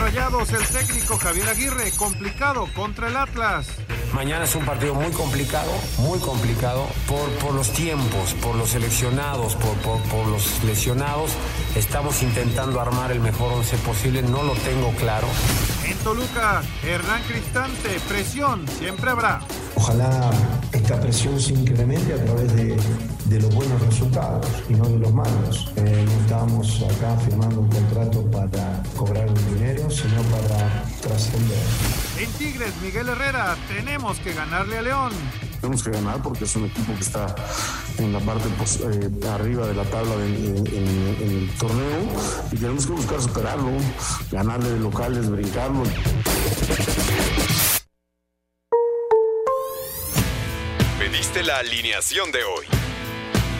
Rayados, el técnico Javier Aguirre, complicado contra el Atlas. Mañana es un partido muy complicado, muy complicado por, por los tiempos, por los seleccionados, por, por, por los lesionados. Estamos intentando armar el mejor once posible, no lo tengo claro. En Toluca, Hernán Cristante, presión siempre habrá. Ojalá esta presión se incremente a través de, de los buenos resultados y no de los malos. Eh, no estamos acá firmando un contrato para cobrar un dinero, sino para trascender. En Tigres, Miguel Herrera, tenemos que ganarle a León. Tenemos que ganar porque es un equipo que está en la parte pues, eh, arriba de la tabla de, en, en, en, el torneo y tenemos que buscar superarlo, ganarle de locales, brincarlo. Pediste la alineación de hoy.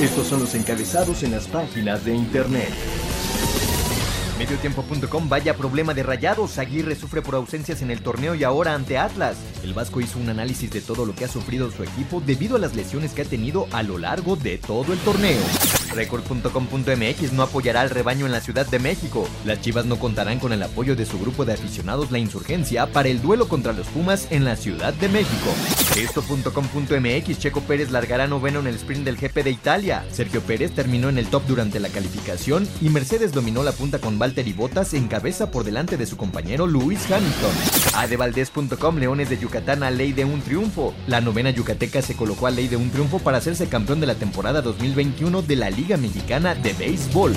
Estos son los encabezados en las páginas de internet. Mediotiempo.com Vaya problema de rayados. Aguirre sufre por ausencias en el torneo y ahora ante Atlas. El Vasco hizo un análisis de todo lo que ha sufrido su equipo debido a las lesiones que ha tenido a lo largo de todo el torneo. Record.com.mx no apoyará al rebaño en la Ciudad de México. Las Chivas no contarán con el apoyo de su grupo de aficionados La Insurgencia para el duelo contra los Pumas en la Ciudad de México. Esto.com.mx Checo Pérez largará noveno en el sprint del GP de Italia. Sergio Pérez terminó en el top durante la calificación y Mercedes dominó la punta con Valtteri Bottas en cabeza por delante de su compañero Lewis Hamilton. Adevaldez.com Leones de Yucatán a ley de un triunfo. La novena yucateca se colocó a ley de un triunfo para hacerse campeón de la temporada 2021 de la Liga Mexicana de Béisbol.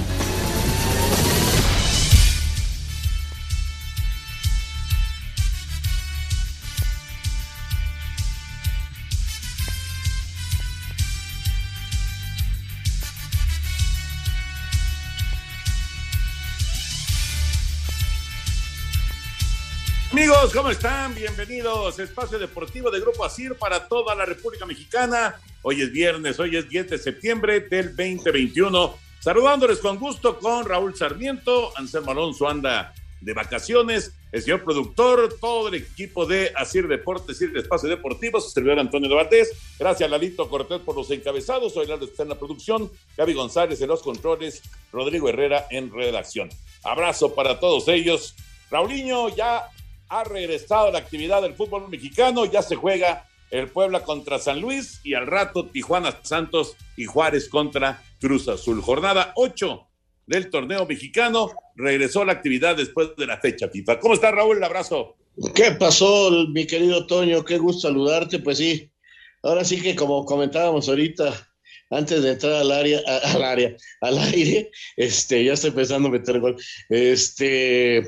Amigos, ¿cómo están? Bienvenidos. Espacio Deportivo de Grupo ASIR para toda la República Mexicana. Hoy es viernes, hoy es 10 de septiembre del 2021. Saludándoles con gusto con Raúl Sarmiento. Anselmo Alonso anda de vacaciones. El señor productor, todo el equipo de Asir Deportes, Asir Espacio Deportivo, su servidor Antonio de Valdés. Gracias, Lalito Cortés, por los encabezados. Hoy Lalo está en la producción. Gaby González en los controles. Rodrigo Herrera en redacción. Abrazo para todos ellos. Raulinho ya ha regresado a la actividad del fútbol mexicano, ya se juega el Puebla contra San Luis y al rato Tijuana Santos y Juárez contra Cruz Azul. Jornada 8 del torneo mexicano, regresó a la actividad después de la fecha FIFA. ¿Cómo está Raúl? Un abrazo. ¿Qué pasó, mi querido Toño? Qué gusto saludarte. Pues sí, ahora sí que como comentábamos ahorita, antes de entrar al área, al área, al aire, este, ya estoy pensando meter gol. Este,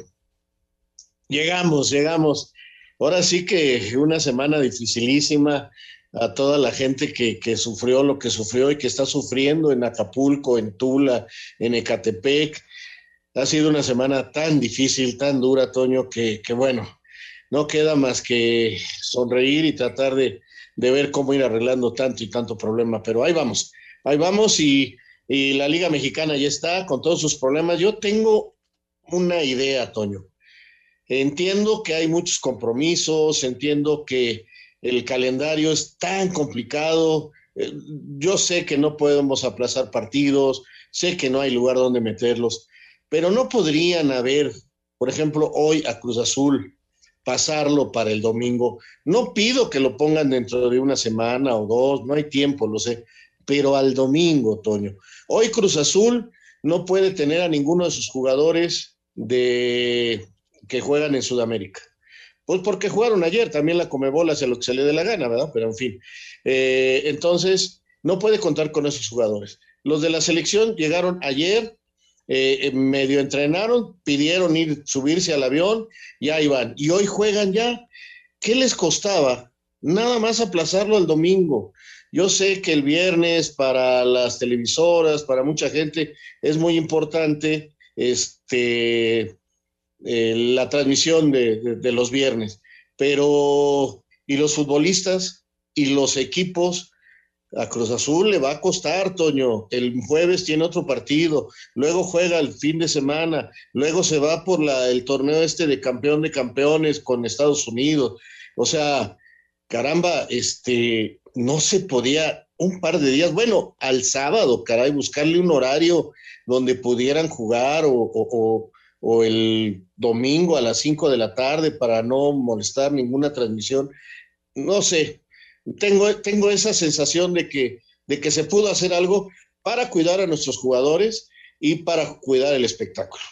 Llegamos, llegamos. Ahora sí que una semana dificilísima a toda la gente que, sufrió lo que sufrió y que está sufriendo en Acapulco, en Tula, en Ecatepec. Ha sido una semana tan difícil, tan dura, Toño, que, que bueno, no queda más que sonreír y tratar de, de, ver cómo ir arreglando tanto y tanto problema. Pero ahí vamos, ahí vamos y, y la Liga Mexicana ya está con todos sus problemas. Yo tengo una idea, Toño. Entiendo que hay muchos compromisos, entiendo que el calendario es tan complicado. Eh, yo sé que no podemos aplazar partidos, sé que no hay lugar donde meterlos, pero no podrían haber, por ejemplo, hoy a Cruz Azul, pasarlo para el domingo. No pido que lo pongan dentro de una semana o dos, no hay tiempo, lo sé, pero al domingo, Toño. Hoy Cruz Azul no puede tener a ninguno de sus jugadores de, que juegan en Sudamérica. Pues porque jugaron ayer, también la Comebol hace lo que se le dé la gana, ¿verdad? Pero en fin. Eh, entonces, no puede contar con esos jugadores. Los de la selección llegaron ayer, eh, medio entrenaron, pidieron ir, subirse al avión, y ahí van. Y hoy juegan ya. ¿Qué les costaba? Nada más aplazarlo al domingo. Yo sé que el viernes para las televisoras, para mucha gente, es muy importante este, eh, la transmisión de, los viernes, pero ¿y los futbolistas y los equipos? A Cruz Azul le va a costar, Toño. El jueves tiene otro partido, luego juega el fin de semana, luego se va por el torneo este de campeón de campeones con Estados Unidos. O sea, caramba, este, no se podía un par de días, bueno, al sábado, caray, buscarle un horario donde pudieran jugar o el domingo a las 5 de la tarde para no molestar ninguna transmisión. No sé, tengo, tengo esa sensación de que, de que se pudo hacer algo para cuidar a nuestros jugadores y para cuidar el espectáculo.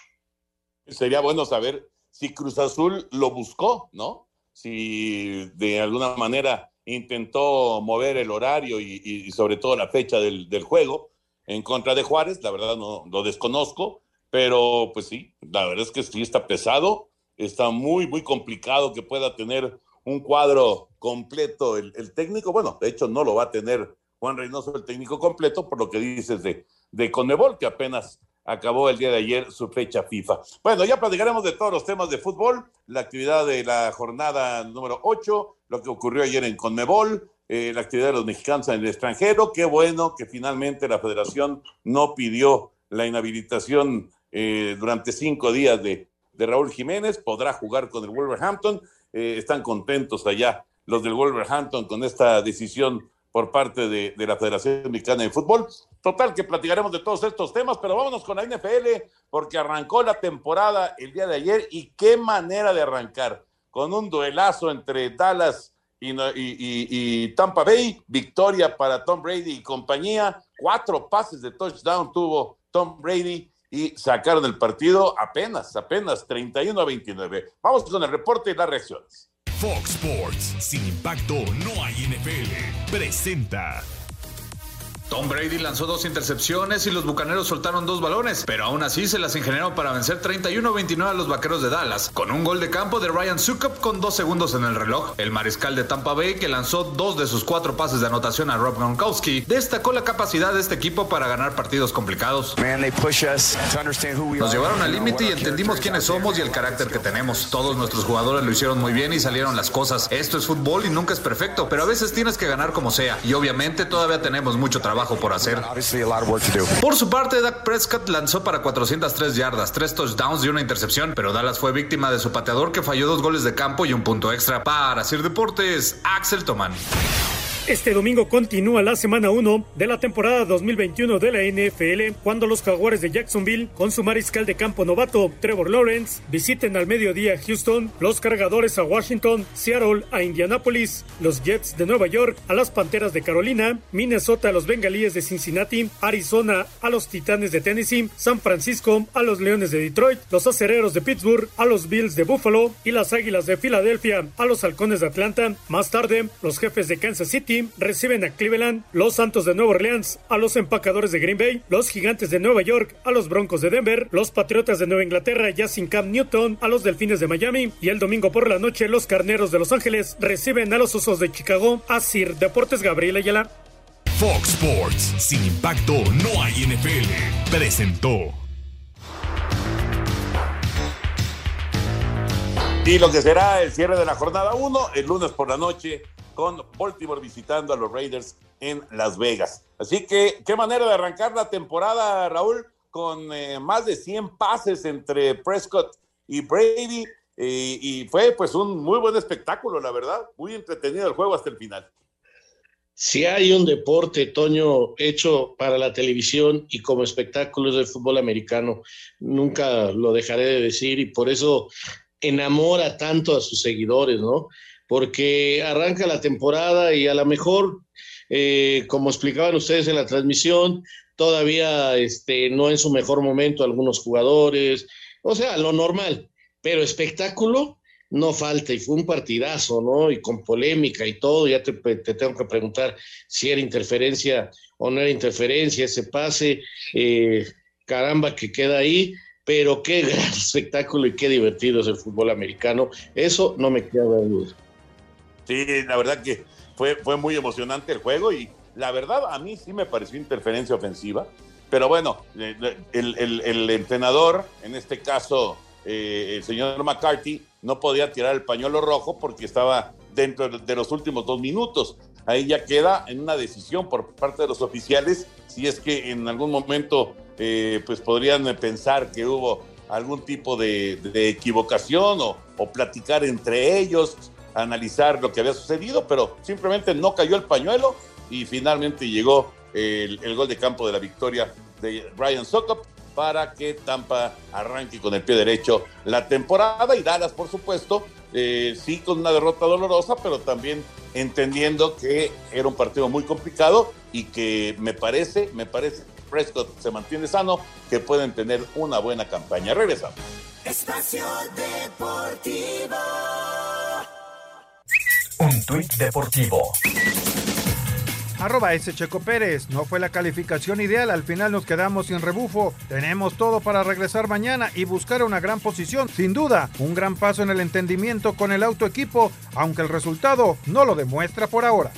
Sería bueno saber si Cruz Azul lo buscó, ¿no? Si de alguna manera intentó mover el horario y, y sobre todo la fecha del, del, juego en contra de Juárez, la verdad no lo desconozco, pero pues sí, la verdad es que sí está pesado, está muy, muy complicado que pueda tener un cuadro completo el, el, técnico. Bueno, de hecho no lo va a tener Juan Reynoso el técnico completo, por lo que dices de, de Conmebol, que apenas acabó el día de ayer su fecha FIFA. Bueno, ya platicaremos de todos los temas de fútbol, la actividad de la jornada número 8, lo que ocurrió ayer en Conmebol, eh, la actividad de los mexicanos en el extranjero. Qué bueno que finalmente la federación no pidió la inhabilitación eh, durante cinco días de, de, Raúl Jiménez, podrá jugar con el Wolverhampton. Eh, están contentos allá los del Wolverhampton con esta decisión por parte de, de, la Federación Mexicana de Fútbol. Total, que platicaremos de todos estos temas, pero vámonos con la NFL, porque arrancó la temporada el día de ayer y qué manera de arrancar, con un duelazo entre Dallas y, Tampa Bay, victoria para Tom Brady y compañía, cuatro pases de touchdown tuvo Tom Brady y sacaron el partido apenas, apenas 31 a 29. Vamos con el reporte y las reacciones. Fox Sports, sin impacto no hay NFL, presenta. Tom Brady lanzó dos intercepciones y los bucaneros soltaron dos balones, pero aún así se las ingeniaron para vencer 31-29 a los vaqueros de Dallas, con un gol de campo de Ryan Sukup con dos segundos en el reloj. El mariscal de Tampa Bay, que lanzó dos de sus cuatro pases de anotación a Rob Gronkowski, destacó la capacidad de este equipo para ganar partidos complicados. Nos llevaron al límite y entendimos quiénes somos y el carácter que tenemos. Todos nuestros jugadores lo hicieron muy bien y salieron las cosas. Esto es fútbol y nunca es perfecto, pero a veces tienes que ganar como sea. Y obviamente todavía tenemos mucho trabajo por hacer. Por su parte, Dak Prescott lanzó para 403 yardas, 3 touchdowns y una intercepción, pero Dallas fue víctima de su pateador que falló dos goles de campo y un punto extra. Para Sir Deportes, Axel Tomán. Este domingo continúa la semana 1 de la temporada 2021 de la NFL cuando los Jaguares de Jacksonville con su mariscal de campo novato Trevor Lawrence visiten al mediodía Houston, los cargadores a Washington, Seattle a Indianapolis, los Jets de Nueva York a las Panteras de Carolina, Minnesota a los Bengalíes de Cincinnati, Arizona a los Titanes de Tennessee, San Francisco a los Leones de Detroit, los Acereros de Pittsburgh a los Bills de Buffalo y las Águilas de Filadelfia a los Halcones de Atlanta. Más tarde, los jefes de Kansas City reciben a Cleveland, los Santos de Nueva Orleans a los empacadores de Green Bay, los Gigantes de Nueva York a los Broncos de Denver, los Patriotas de Nueva Inglaterra ya sin Cam Newton a los Delfines de Miami y el domingo por la noche los Carneros de Los Ángeles reciben a los Osos de Chicago a Sir Deportes Gabriel Ayala. Fox Sports, sin impacto no hay NFL, presentó. Y lo que será el cierre de la jornada 1, el lunes por la noche, con Baltimore visitando a los Raiders en Las Vegas. Así que, qué manera de arrancar la temporada, Raúl, con eh, más de 100 pases entre Prescott y Brady. Eh, y fue pues un muy buen espectáculo, la verdad. Muy entretenido el juego hasta el final. Si hay un deporte, Toño, hecho para la televisión y como espectáculo es fútbol americano, nunca lo dejaré de decir y por eso enamora tanto a sus seguidores, ¿no? Porque arranca la temporada y a lo mejor eh, como explicaban ustedes en la transmisión, todavía este, no en su mejor momento algunos jugadores, o sea, lo normal, pero espectáculo no falta y fue un partidazo, ¿no? Y con polémica y todo, ya te, tengo que preguntar si era interferencia o no era interferencia ese pase, eh, caramba que queda ahí, pero qué gran espectáculo y qué divertido es el fútbol americano, eso no me queda duda. Sí, la verdad que fue, fue muy emocionante el juego y la verdad a mí sí me pareció interferencia ofensiva, pero bueno, eh, el, entrenador, en este caso eh, el señor McCarthy, no podía tirar el pañuelo rojo porque estaba dentro de los últimos dos minutos. Ahí ya queda en una decisión por parte de los oficiales si es que en algún momento eh, pues podrían pensar que hubo algún tipo de, equivocación o, o, platicar entre ellos, analizar lo que había sucedido, pero simplemente no cayó el pañuelo y finalmente llegó el, gol de campo de la victoria de Ryan Sokop para que Tampa arranque con el pie derecho la temporada y Dallas, por supuesto, eh, sí con una derrota dolorosa, pero también entendiendo que era un partido muy complicado y que me parece, me parece Prescott se mantiene sano, que pueden tener una buena campaña. Regresamos. Espacio Deportivo. Tuit deportivo Arroba. Checo Pérez. No fue la calificación ideal, al final nos quedamos sin rebufo. Tenemos todo para regresar mañana y buscar una gran posición. Sin duda, un gran paso en el entendimiento con el auto equipo, aunque el resultado no lo demuestra por ahora.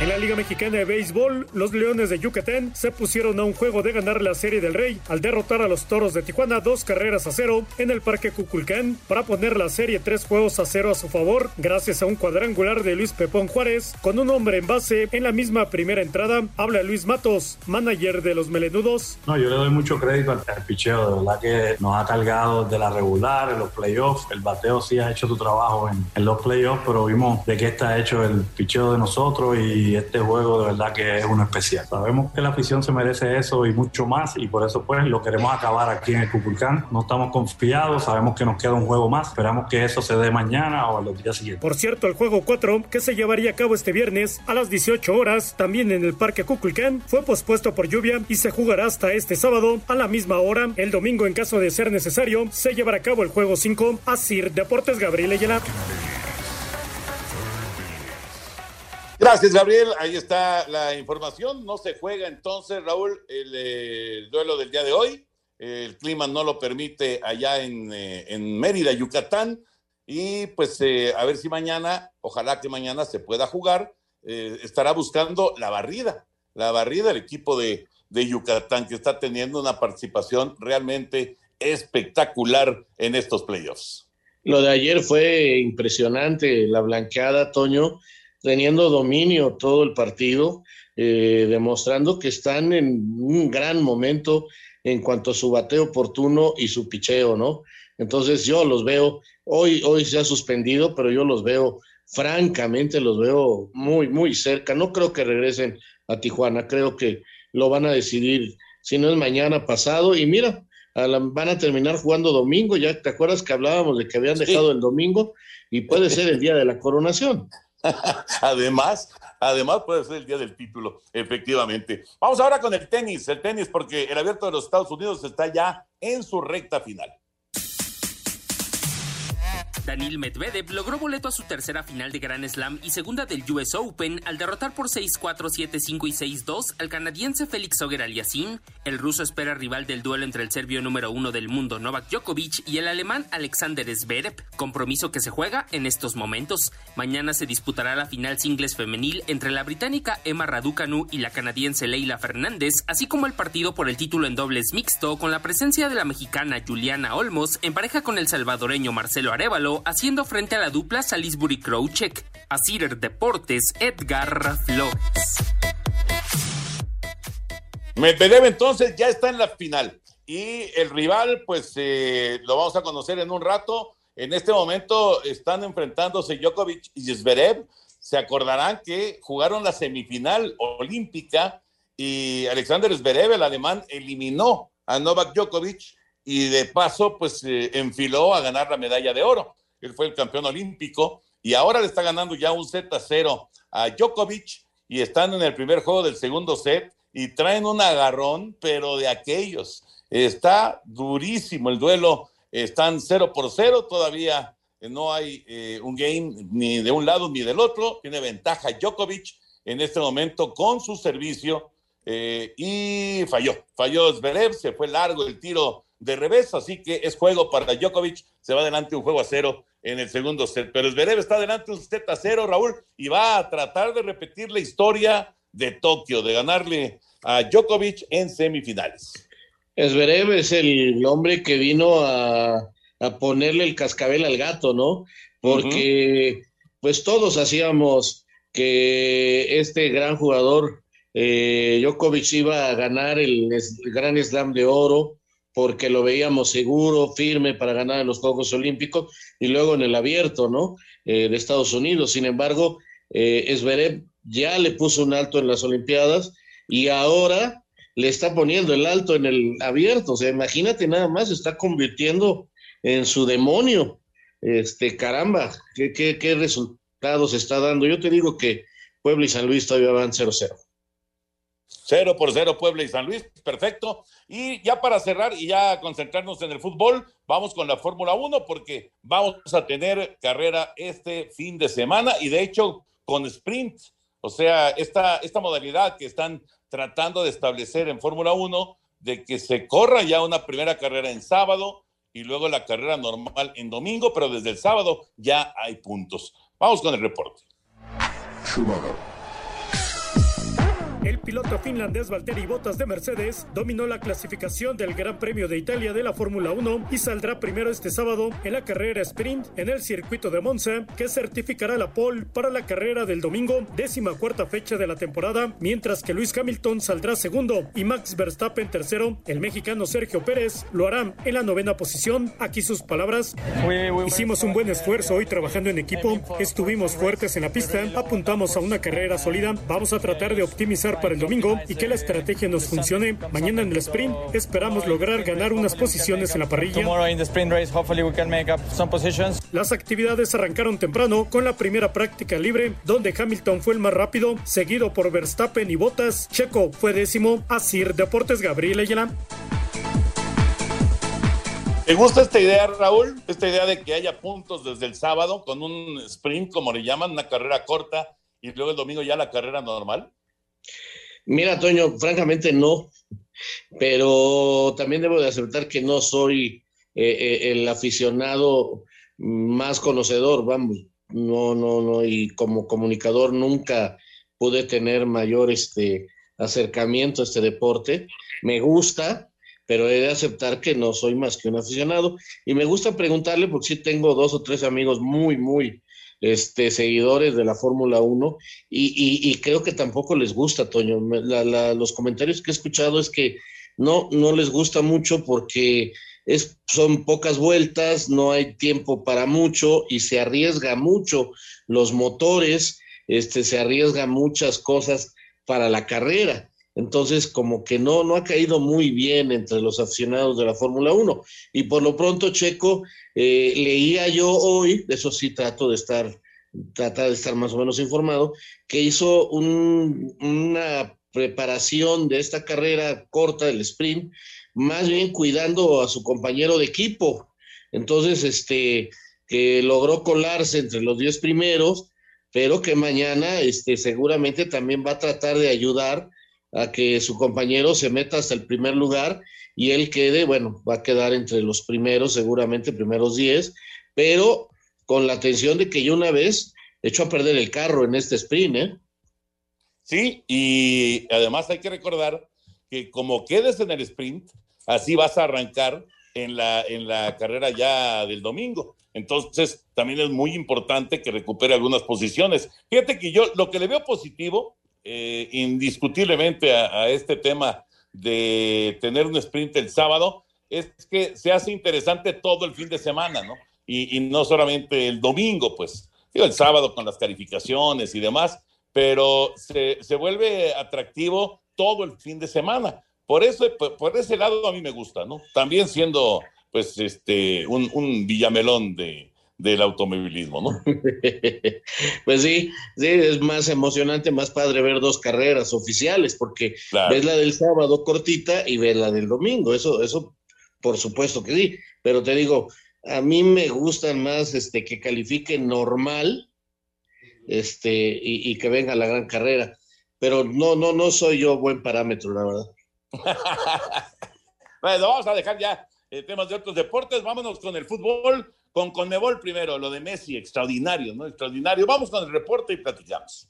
En la Liga Mexicana de Béisbol, los Leones de Yucatán se pusieron a un juego de ganar la Serie del Rey al derrotar a los Toros de Tijuana dos carreras a cero en el Parque Cuculcán para poner la serie tres juegos a cero a su favor gracias a un cuadrangular de Luis Pepón Juárez con un hombre en base en la misma primera entrada. Habla Luis Matos, manager de los Melenudos. No, yo le doy mucho crédito al, picheo, de verdad que nos ha cargado de la regular, en los playoffs. El bateo sí ha hecho su trabajo en los playoffs, pero vimos de qué está hecho el picheo de nosotros y este juego de verdad que es uno especial. Sabemos que la afición se merece eso y mucho más y por eso pues lo queremos acabar aquí en el Cuculcán. No estamos confiados, sabemos que nos queda un juego más, esperamos que eso se dé mañana o los días siguientes. Por cierto, el juego 4 que se llevaría a cabo este viernes a las 18 horas, también en el Parque Cuculcán, fue pospuesto por lluvia y se jugará hasta este sábado a la misma hora. El domingo, en caso de ser necesario, se llevará a cabo el juego 5. Asir Deportes Gabriel Ayala. Gracias, Gabriel. Ahí está la información. No se juega entonces, Raúl, el, eh, duelo del día de hoy. El clima no lo permite allá en, eh, Mérida, Yucatán. Y pues eh, a ver si mañana, ojalá que mañana se pueda jugar. estará buscando la barrida, la barrida, el equipo de, de Yucatán, que está teniendo una participación realmente espectacular en estos playoffs. Lo de ayer fue impresionante, la blanqueada, Toño teniendo dominio todo el partido, eh, demostrando que están en un gran momento en cuanto a su bateo oportuno y su picheo, ¿no? Entonces yo los veo, hoy, hoy se ha suspendido, pero yo los veo, francamente los veo muy, muy cerca. No creo que regresen a Tijuana, creo que lo van a decidir, si no es mañana pasado, y mira, van a terminar jugando domingo, ya te acuerdas que hablábamos de que habían dejado el domingo, y puede ser el día de la coronación. además, además puede ser el día del título, efectivamente. Vamos ahora con el tenis, el tenis porque el abierto de los Estados Unidos está ya en su recta final. Daniel Medvedev logró boleto a su tercera final de Grand Slam y segunda del US Open al derrotar por 6-4, 7-5 y 6-2 al canadiense Félix Auger Aliassime. El ruso espera rival del duelo entre el serbio número uno del mundo Novak Djokovic y el alemán Alexander Zverev, compromiso que se juega en estos momentos. Mañana se disputará la final singles femenil entre la británica Emma Raducanu y la canadiense Leila Fernández, así como el partido por el título en dobles mixto con la presencia de la mexicana Juliana Olmos en pareja con el salvadoreño Marcelo Arevalo haciendo frente a la dupla Salisbury Crowcheck. A Cider Deportes, Edgar Flores. Medvedev entonces ya está en la final y el rival pues eh, lo vamos a conocer en un rato. En este momento están enfrentándose Djokovic y Zverev. Se acordarán que jugaron la semifinal olímpica y Alexander Zverev, el alemán, eliminó a Novak Djokovic y de paso pues eh, enfiló a ganar la medalla de oro. Él fue el campeón olímpico y ahora le está ganando ya un set a cero a Djokovic y están en el primer juego del segundo set y traen un agarrón, pero de aquellos. Está durísimo el duelo, están cero por cero, todavía. No hay eh, un game ni de un lado ni del otro, tiene ventaja Djokovic en este momento con su servicio eh, y falló, falló Zverev, se fue largo el tiro de revés, así que es juego para Djokovic, se va adelante un juego a cero en el segundo set, pero Zverev está adelante un set a cero, Raúl, y va a tratar de repetir la historia de Tokio, de ganarle a Djokovic en semifinales. Zverev es el hombre que vino a, ponerle el cascabel al gato, ¿no? Porque pues todos hacíamos que este gran jugador eh, Djokovic iba a ganar el, Gran Slam de Oro porque lo veíamos seguro, firme para ganar en los Juegos Olímpicos y luego en el abierto, ¿no? Eh, de Estados Unidos. Sin embargo, eh, ya le puso un alto en las Olimpiadas y ahora le está poniendo el alto en el abierto. O sea, imagínate nada más, está convirtiendo en su demonio. Este, caramba, qué, qué, qué resultados está dando. Yo te digo que Puebla y San Luis todavía van 0-0. Cero por cero Puebla y San Luis, perfecto. Y ya para cerrar y ya concentrarnos en el fútbol, vamos con la Fórmula 1 porque vamos a tener carrera este fin de semana y de hecho con sprint, o sea, esta, esta modalidad que están tratando de establecer en Fórmula 1 de que se corra ya una primera carrera en sábado y luego la carrera normal en domingo, pero desde el sábado ya hay puntos. Vamos con el reporte. El piloto finlandés Valtteri Bottas de Mercedes dominó la clasificación del Gran Premio de Italia de la Fórmula 1 y saldrá primero este sábado en la carrera sprint en el circuito de Monza, que certificará la pole para la carrera del domingo, décima cuarta fecha de la temporada, mientras que Luis Hamilton saldrá segundo y Max Verstappen tercero. El mexicano Sergio Pérez lo hará en la novena posición. Aquí sus palabras. Hicimos un buen esfuerzo hoy trabajando en equipo, estuvimos fuertes en la pista, apuntamos a una carrera sólida, vamos a tratar de optimizar para el domingo y que la estrategia nos funcione. Mañana en el sprint esperamos lograr ganar unas posiciones en la parrilla. Las actividades arrancaron temprano con la primera práctica libre, donde Hamilton fue el más rápido, seguido por Verstappen y Bottas. Checo fue décimo. Asir Deportes Gabriel Ayala. ¿Te gusta esta idea, Raúl? Esta idea de que haya puntos desde el sábado con un sprint, como le llaman, una carrera corta, y luego el domingo ya la carrera normal? Mira, Toño, francamente no, pero también debo de aceptar que no soy eh, eh, el aficionado más conocedor, vamos, no, no, no, y como comunicador nunca pude tener mayor este acercamiento a este deporte. Me gusta, pero he de aceptar que no soy más que un aficionado. Y me gusta preguntarle, porque sí tengo dos o tres amigos muy, muy este, seguidores de la Fórmula 1 y, creo que tampoco les gusta, Toño. los comentarios que he escuchado es que no, no les gusta mucho porque es, son pocas vueltas, no hay tiempo para mucho y se arriesga mucho los motores, este, se arriesga muchas cosas para la carrera. Entonces, como que no, no ha caído muy bien entre los aficionados de la Fórmula 1. Y por lo pronto, Checo, eh, leía yo hoy, de eso sí trato de estar, tratar de estar más o menos informado, que hizo una preparación de esta carrera corta del sprint, más bien cuidando a su compañero de equipo. Entonces, este, que logró colarse entre los diez primeros, pero que mañana, este, seguramente también va a tratar de ayudar a que su compañero se meta hasta el primer lugar y él quede, bueno, va a quedar entre los primeros, seguramente primeros 10, pero con la atención de que yo una vez echó a perder el carro en este sprint, ¿eh? Sí, y además hay que recordar que como quedes en el sprint, así vas a arrancar en la, en la carrera ya del domingo. Entonces, también es muy importante que recupere algunas posiciones. Fíjate que yo lo que le veo positivo eh, indiscutiblemente a, este tema de tener un sprint el sábado es que se hace interesante todo el fin de semana, ¿no? Y, no solamente el domingo, pues, digo, el sábado con las calificaciones y demás, pero se, se vuelve atractivo todo el fin de semana. Por eso, por, ese lado a mí me gusta, ¿no? También siendo, pues, este, un, un villamelón de, del automovilismo, ¿no? pues sí, sí, es más emocionante, más padre ver dos carreras oficiales, porque ves la del sábado cortita y ves la del domingo, eso, eso por supuesto que sí, pero te digo, a mí me gustan más este que califique normal este y, y que venga la gran carrera, pero no, no, no soy yo buen parámetro, la verdad. bueno, vamos a dejar ya eh, temas de otros deportes, vámonos con el fútbol, con Conmebol primero, lo de Messi, extraordinario, ¿no? Extraordinario. Vamos con el reporte y platicamos.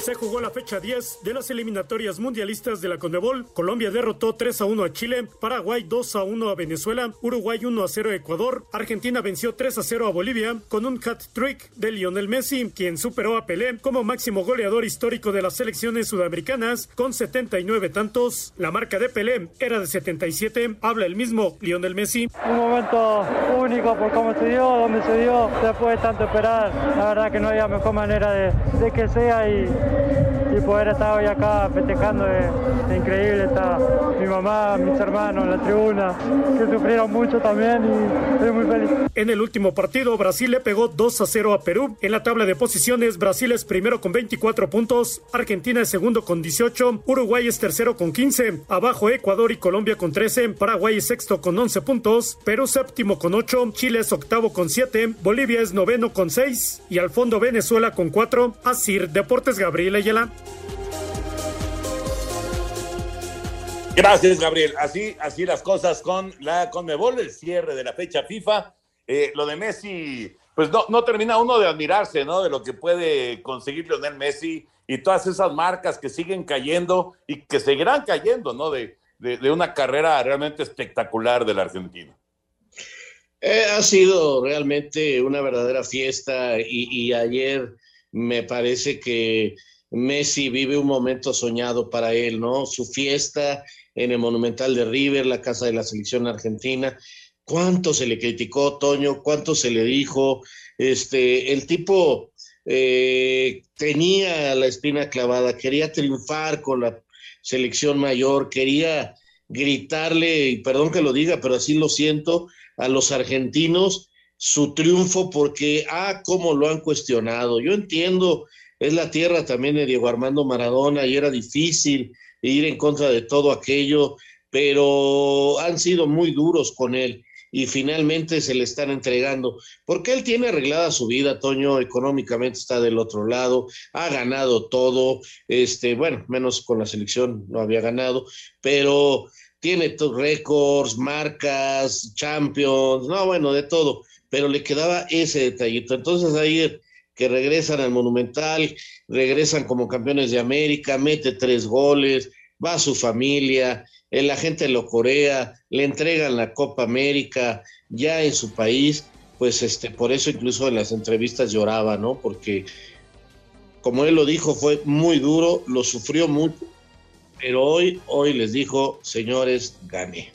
Se jugó la fecha 10 de las eliminatorias mundialistas de la Conmebol. Colombia derrotó 3 a 1 a Chile, Paraguay 2 a 1 a Venezuela, Uruguay 1 a 0 a Ecuador, Argentina venció 3 a 0 a Bolivia con un hat-trick de Lionel Messi, quien superó a Pelé como máximo goleador histórico de las selecciones sudamericanas con 79 tantos. La marca de Pelé era de 77. Habla el mismo Lionel Messi. Un momento único por cómo se dio, donde se dio, después de tanto esperar. La verdad que no había mejor manera de que sea y Thank you. Poder estar hoy acá festejando es, increíble. Está mi mamá, mis hermanos en la tribuna, que sufrieron mucho también y estoy muy feliz. En el último partido, Brasil le pegó 2 a 0 a Perú. En la tabla de posiciones, Brasil es primero con 24 puntos, Argentina es segundo con 18, Uruguay es tercero con 15, abajo Ecuador y Colombia con 13, Paraguay es sexto con 11 puntos, Perú séptimo con 8, Chile es octavo con 7, Bolivia es noveno con 6 y al fondo Venezuela con 4. Así, Deportes Gabriel Ayala. Gracias, Gabriel. Así, así las cosas con la Conmebol, el cierre de la fecha FIFA. Eh, lo de Messi, pues no, no termina uno de admirarse, ¿no? De lo que puede conseguir Lionel Messi y todas esas marcas que siguen cayendo y que seguirán cayendo, ¿no? De, de, una carrera realmente espectacular del argentino. Eh, ha sido realmente una verdadera fiesta y, y ayer me parece que Messi vive un momento soñado para él, ¿no? Su fiesta en el Monumental de River, la casa de la selección argentina. ¿Cuánto se le criticó, Toño? ¿Cuánto se le dijo? Este, el tipo eh, tenía la espina clavada, quería triunfar con la selección mayor, quería gritarle, y perdón que lo diga, pero así lo siento, a los argentinos su triunfo porque, ah, cómo lo han cuestionado. Yo entiendo, es la tierra también de Diego Armando Maradona y era difícil ir en contra de todo aquello, pero han sido muy duros con él y finalmente se le están entregando, porque él tiene arreglada su vida, Toño, económicamente está del otro lado, ha ganado todo, este, bueno, menos con la selección no había ganado, pero tiene récords, marcas, champions, no, bueno, de todo, pero le quedaba ese detallito. Entonces ahí que regresan al Monumental, regresan como campeones de América, mete tres goles, va a su familia, la gente lo corea, le entregan la Copa América ya en su país, pues este, por eso incluso en las entrevistas lloraba, ¿no? Porque como él lo dijo, fue muy duro, lo sufrió mucho, pero hoy, hoy les dijo, señores, gané.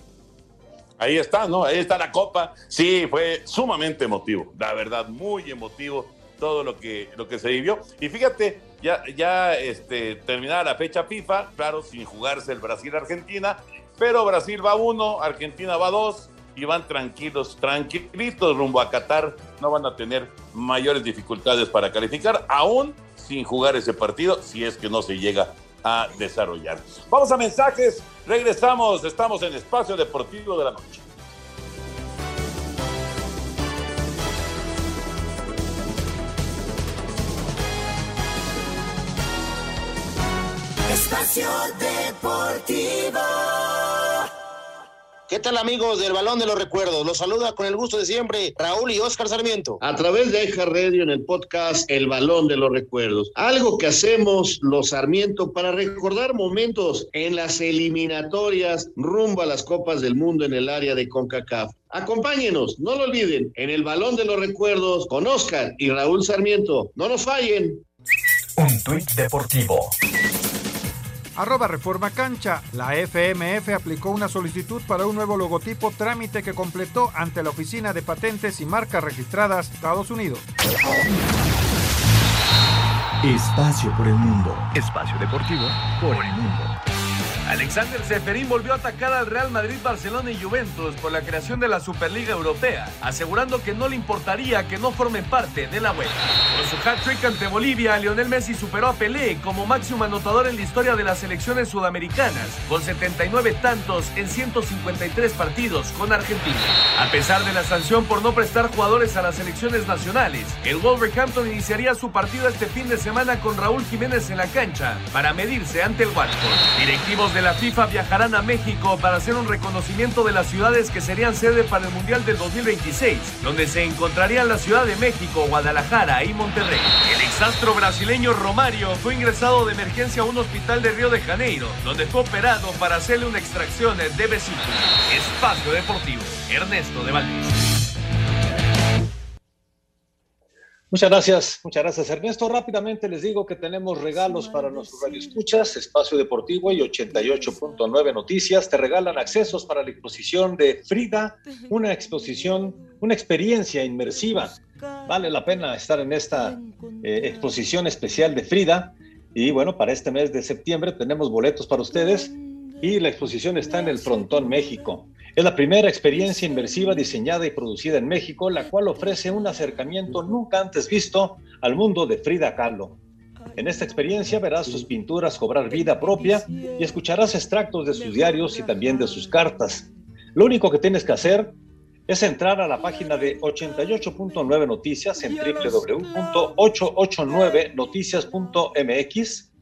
Ahí está, ¿no? Ahí está la copa. Sí, fue sumamente emotivo, la verdad, muy emotivo todo lo que, lo que se vivió. Y fíjate, ya, ya este, terminada la fecha FIFA, claro, sin jugarse el Brasil-Argentina, pero Brasil va uno, Argentina va dos, y van tranquilos, tranquilitos rumbo a Qatar, no van a tener mayores dificultades para calificar, aún sin jugar ese partido, si es que no se llega a desarrollar. Vamos a mensajes, regresamos, estamos en Espacio Deportivo de la Noche. Espacio Deportivo. ¿Qué tal amigos del Balón de los Recuerdos? Los saluda con el gusto de siempre Raúl y Oscar Sarmiento. A través de Eja Radio en el podcast El Balón de los Recuerdos. Algo que hacemos los Sarmiento para recordar momentos en las eliminatorias rumbo a las Copas del Mundo en el área de CONCACAF. Acompáñenos, no lo olviden, en el Balón de los Recuerdos con Oscar y Raúl Sarmiento. No nos fallen. Un tuit deportivo. Arroba Reforma Cancha. La FMF aplicó una solicitud para un nuevo logotipo, trámite que completó ante la Oficina de Patentes y Marcas Registradas Estados Unidos. Espacio por el mundo. Espacio deportivo por el mundo. Alexander Seferín volvió a atacar al Real Madrid, Barcelona y Juventus por la creación de la Superliga Europea, asegurando que no le importaría que no formen parte de la UEFA. Con su hat-trick ante Bolivia, Lionel Messi superó a Pelé como máximo anotador en la historia de las selecciones sudamericanas, con 79 tantos en 153 partidos con Argentina. A pesar de la sanción por no prestar jugadores a las selecciones nacionales, el Wolverhampton iniciaría su partido este fin de semana con Raúl Jiménez en la cancha para medirse ante el Watford. Directivos de la FIFA viajarán a México para hacer un reconocimiento de las ciudades que serían sede para el Mundial del 2026, donde se encontrarían la Ciudad de México, Guadalajara y Monterrey. El exastro brasileño Romario fue ingresado de emergencia a un hospital de Río de Janeiro, donde fue operado para hacerle una extracción de vesícula. Espacio Deportivo, Ernesto de Valdés. Muchas gracias, muchas gracias Ernesto. Rápidamente les digo que tenemos regalos para nuestros radioescuchas, Espacio Deportivo y 88.9 Noticias. Te regalan accesos para la exposición de Frida, una exposición, una experiencia inmersiva. Vale la pena estar en esta eh, exposición especial de Frida. Y bueno, para este mes de septiembre tenemos boletos para ustedes y la exposición está en el Frontón México. Es la primera experiencia inmersiva diseñada y producida en México, la cual ofrece un acercamiento nunca antes visto al mundo de Frida Kahlo. En esta experiencia verás sus pinturas cobrar vida propia y escucharás extractos de sus diarios y también de sus cartas. Lo único que tienes que hacer es entrar a la página de 88.9 Noticias en www.889noticias.mx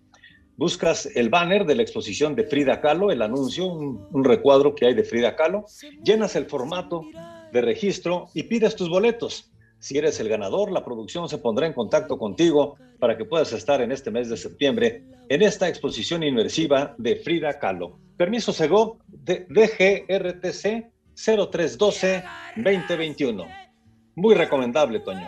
buscas el banner de la exposición de Frida Kahlo, el anuncio, un, recuadro que hay de Frida Kahlo, llenas el formato de registro y pides tus boletos. Si eres el ganador, la producción se pondrá en contacto contigo para que puedas estar en este mes de septiembre en esta exposición inmersiva de Frida Kahlo. Permiso Sego de DGRTC 0312-2021. Muy recomendable, Toño.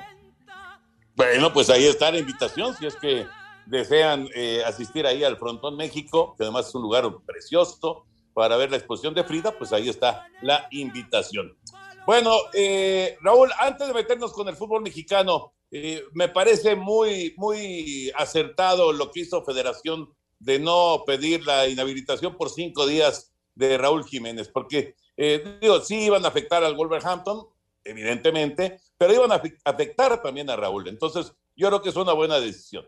Bueno, pues ahí está la invitación, si es que desean eh, asistir ahí al Frontón México, que además es un lugar precioso para ver la exposición de Frida, pues ahí está la invitación. Bueno, eh, Raúl, antes de meternos con el fútbol mexicano, eh, me parece muy, muy acertado lo que hizo Federación de no pedir la inhabilitación por cinco días de Raúl Jiménez, porque digo, sí iban a afectar al Wolverhampton, evidentemente, pero iban a afectar también a Raúl. Entonces, yo creo que es una buena decisión.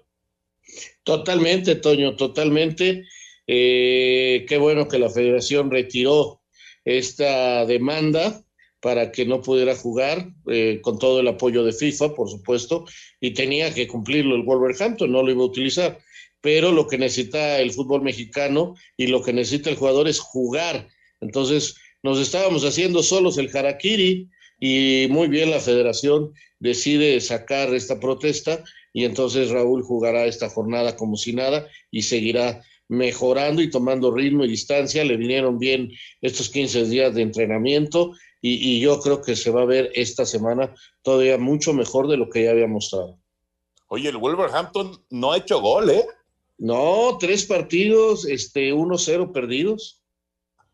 Totalmente, Toño, totalmente. Eh, qué bueno que la federación retiró esta demanda para que no pudiera jugar eh, con todo el apoyo de FIFA, por supuesto, y tenía que cumplirlo el Wolverhampton, no lo iba a utilizar. Pero lo que necesita el fútbol mexicano y lo que necesita el jugador es jugar. Entonces, nos estábamos haciendo solos el harakiri y muy bien la federación decide sacar esta protesta y entonces Raúl jugará esta jornada como si nada y seguirá mejorando y tomando ritmo y distancia. Le vinieron bien estos 15 días de entrenamiento y, yo creo que se va a ver esta semana todavía mucho mejor de lo que ya había mostrado. Oye, el Wolverhampton no ha hecho gol, ¿eh? No, tres partidos, este, 1-0 perdidos.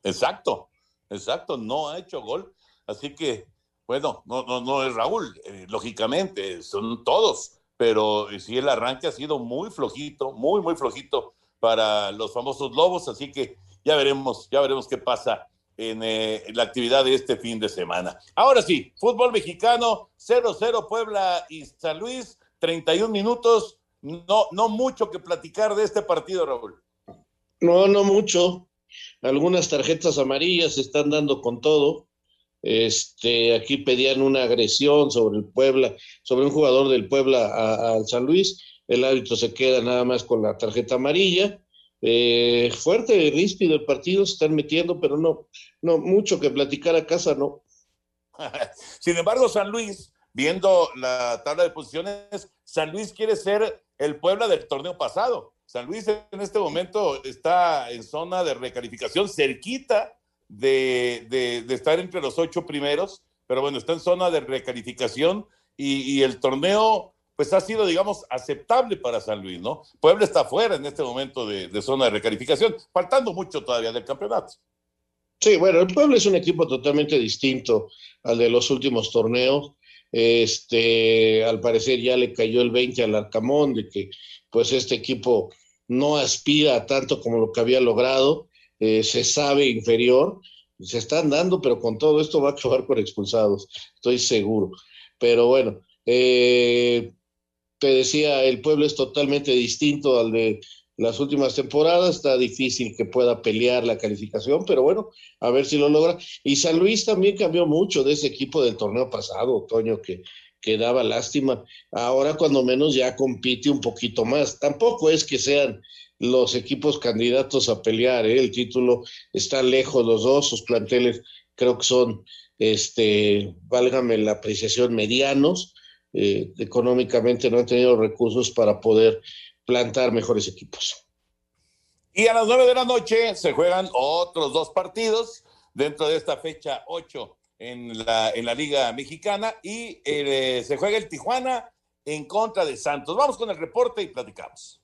Exacto, exacto, no ha hecho gol. Así que, bueno, no, no, no es Raúl, eh, lógicamente, son todos pero sí el arranque ha sido muy flojito, muy, muy flojito para los famosos Lobos, así que ya veremos, ya veremos qué pasa en, eh, la actividad de este fin de semana. Ahora sí, fútbol mexicano, 0-0 Puebla y San Luis, 31 minutos, no, no mucho que platicar de este partido, Raúl. No, no mucho. Algunas tarjetas amarillas se están dando con todo. Este, aquí pedían una agresión sobre el Puebla, sobre un jugador del Puebla al San Luis. El árbitro se queda nada más con la tarjeta amarilla. Eh, fuerte, ríspido el partido, se están metiendo, pero no, no, mucho que platicar a casa, no. Sin embargo, San Luis, viendo la tabla de posiciones, San Luis quiere ser el Puebla del torneo pasado. San Luis en este momento está en zona de recalificación cerquita de, estar entre los ocho primeros, pero bueno, está en zona de recalificación y, el torneo pues ha sido, digamos, aceptable para San Luis, ¿no? Puebla está fuera en este momento de, zona de recalificación, faltando mucho todavía del campeonato. Sí, bueno, el Puebla es un equipo totalmente distinto al de los últimos torneos. Este, al parecer ya le cayó el 20 al Arcamón de que pues este equipo no aspira tanto como lo que había logrado eh, se sabe inferior, se están dando, pero con todo esto va a acabar con expulsados, estoy seguro. Pero bueno, eh, te decía, el pueblo es totalmente distinto al de las últimas temporadas, está difícil que pueda pelear la calificación, pero bueno, a ver si lo logra. Y San Luis también cambió mucho de ese equipo del torneo pasado, Otoño, que, que daba lástima. Ahora cuando menos ya compite un poquito más. Tampoco es que sean los equipos candidatos a pelear, ¿eh? el título está lejos los dos, sus planteles creo que son, este, válgame la apreciación, medianos, eh, económicamente no han tenido recursos para poder plantar mejores equipos. Y a las nueve de la noche se juegan otros dos partidos dentro de esta fecha 8 en la, en la Liga Mexicana y eh, se juega el Tijuana en contra de Santos. Vamos con el reporte y platicamos.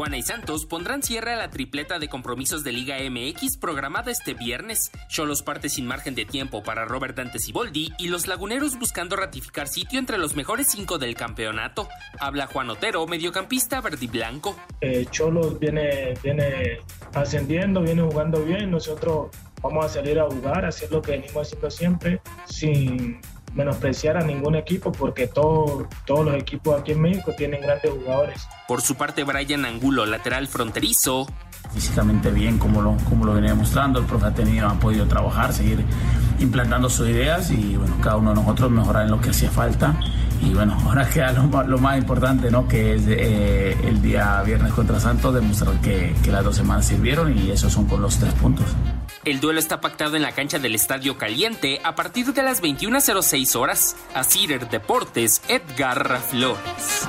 Tijuana y Santos pondrán cierre a la tripleta de compromisos de Liga MX programada este viernes. Cholos parte sin margen de tiempo para Robert Dante Siboldi y los laguneros buscando ratificar sitio entre los mejores cinco del campeonato. Habla Juan Otero, mediocampista verde y blanco. Eh, Cholos viene, viene ascendiendo, viene jugando bien. Nosotros vamos a salir a jugar, hacer lo que venimos haciendo siempre, sin menospreciar a ningún equipo porque todo, todos los equipos aquí en México tienen grandes jugadores. Por su parte, Brian Angulo, lateral fronterizo. Físicamente bien, como lo, como lo venía mostrando, el profe ha tenido, ha podido trabajar, seguir implantando sus ideas y bueno, cada uno de nosotros mejorar en lo que hacía falta. Y bueno, ahora queda lo, lo más importante, ¿no? Que es eh, el día viernes contra Santos, demostrar que, que las dos semanas sirvieron y esos son con los tres puntos. El duelo está pactado en la cancha del Estadio Caliente a partir de las 21.06 horas. A Cider Deportes, Edgar Flores.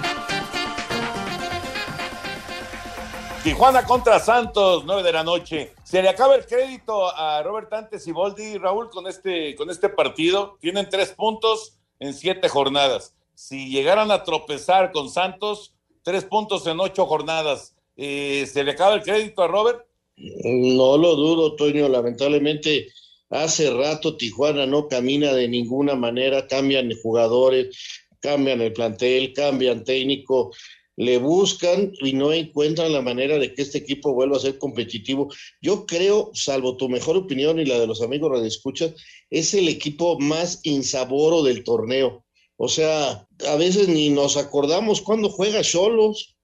Tijuana contra Santos, 9 de la noche. Se le acaba el crédito a Robert Antes y Boldi, Raúl, con este, con este partido. Tienen tres puntos en siete jornadas. Si llegaran a tropezar con Santos, tres puntos en ocho jornadas. Eh, ¿Se le acaba el crédito a Robert? No lo dudo, Toño. Lamentablemente, hace rato Tijuana no camina de ninguna manera. Cambian jugadores, cambian el plantel, cambian técnico, le buscan y no encuentran la manera de que este equipo vuelva a ser competitivo. Yo creo, salvo tu mejor opinión y la de los amigos Radio Escucha, es el equipo más insaboro del torneo. O sea, a veces ni nos acordamos cuándo juega Cholos.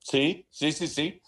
Sí, sí, sí, sí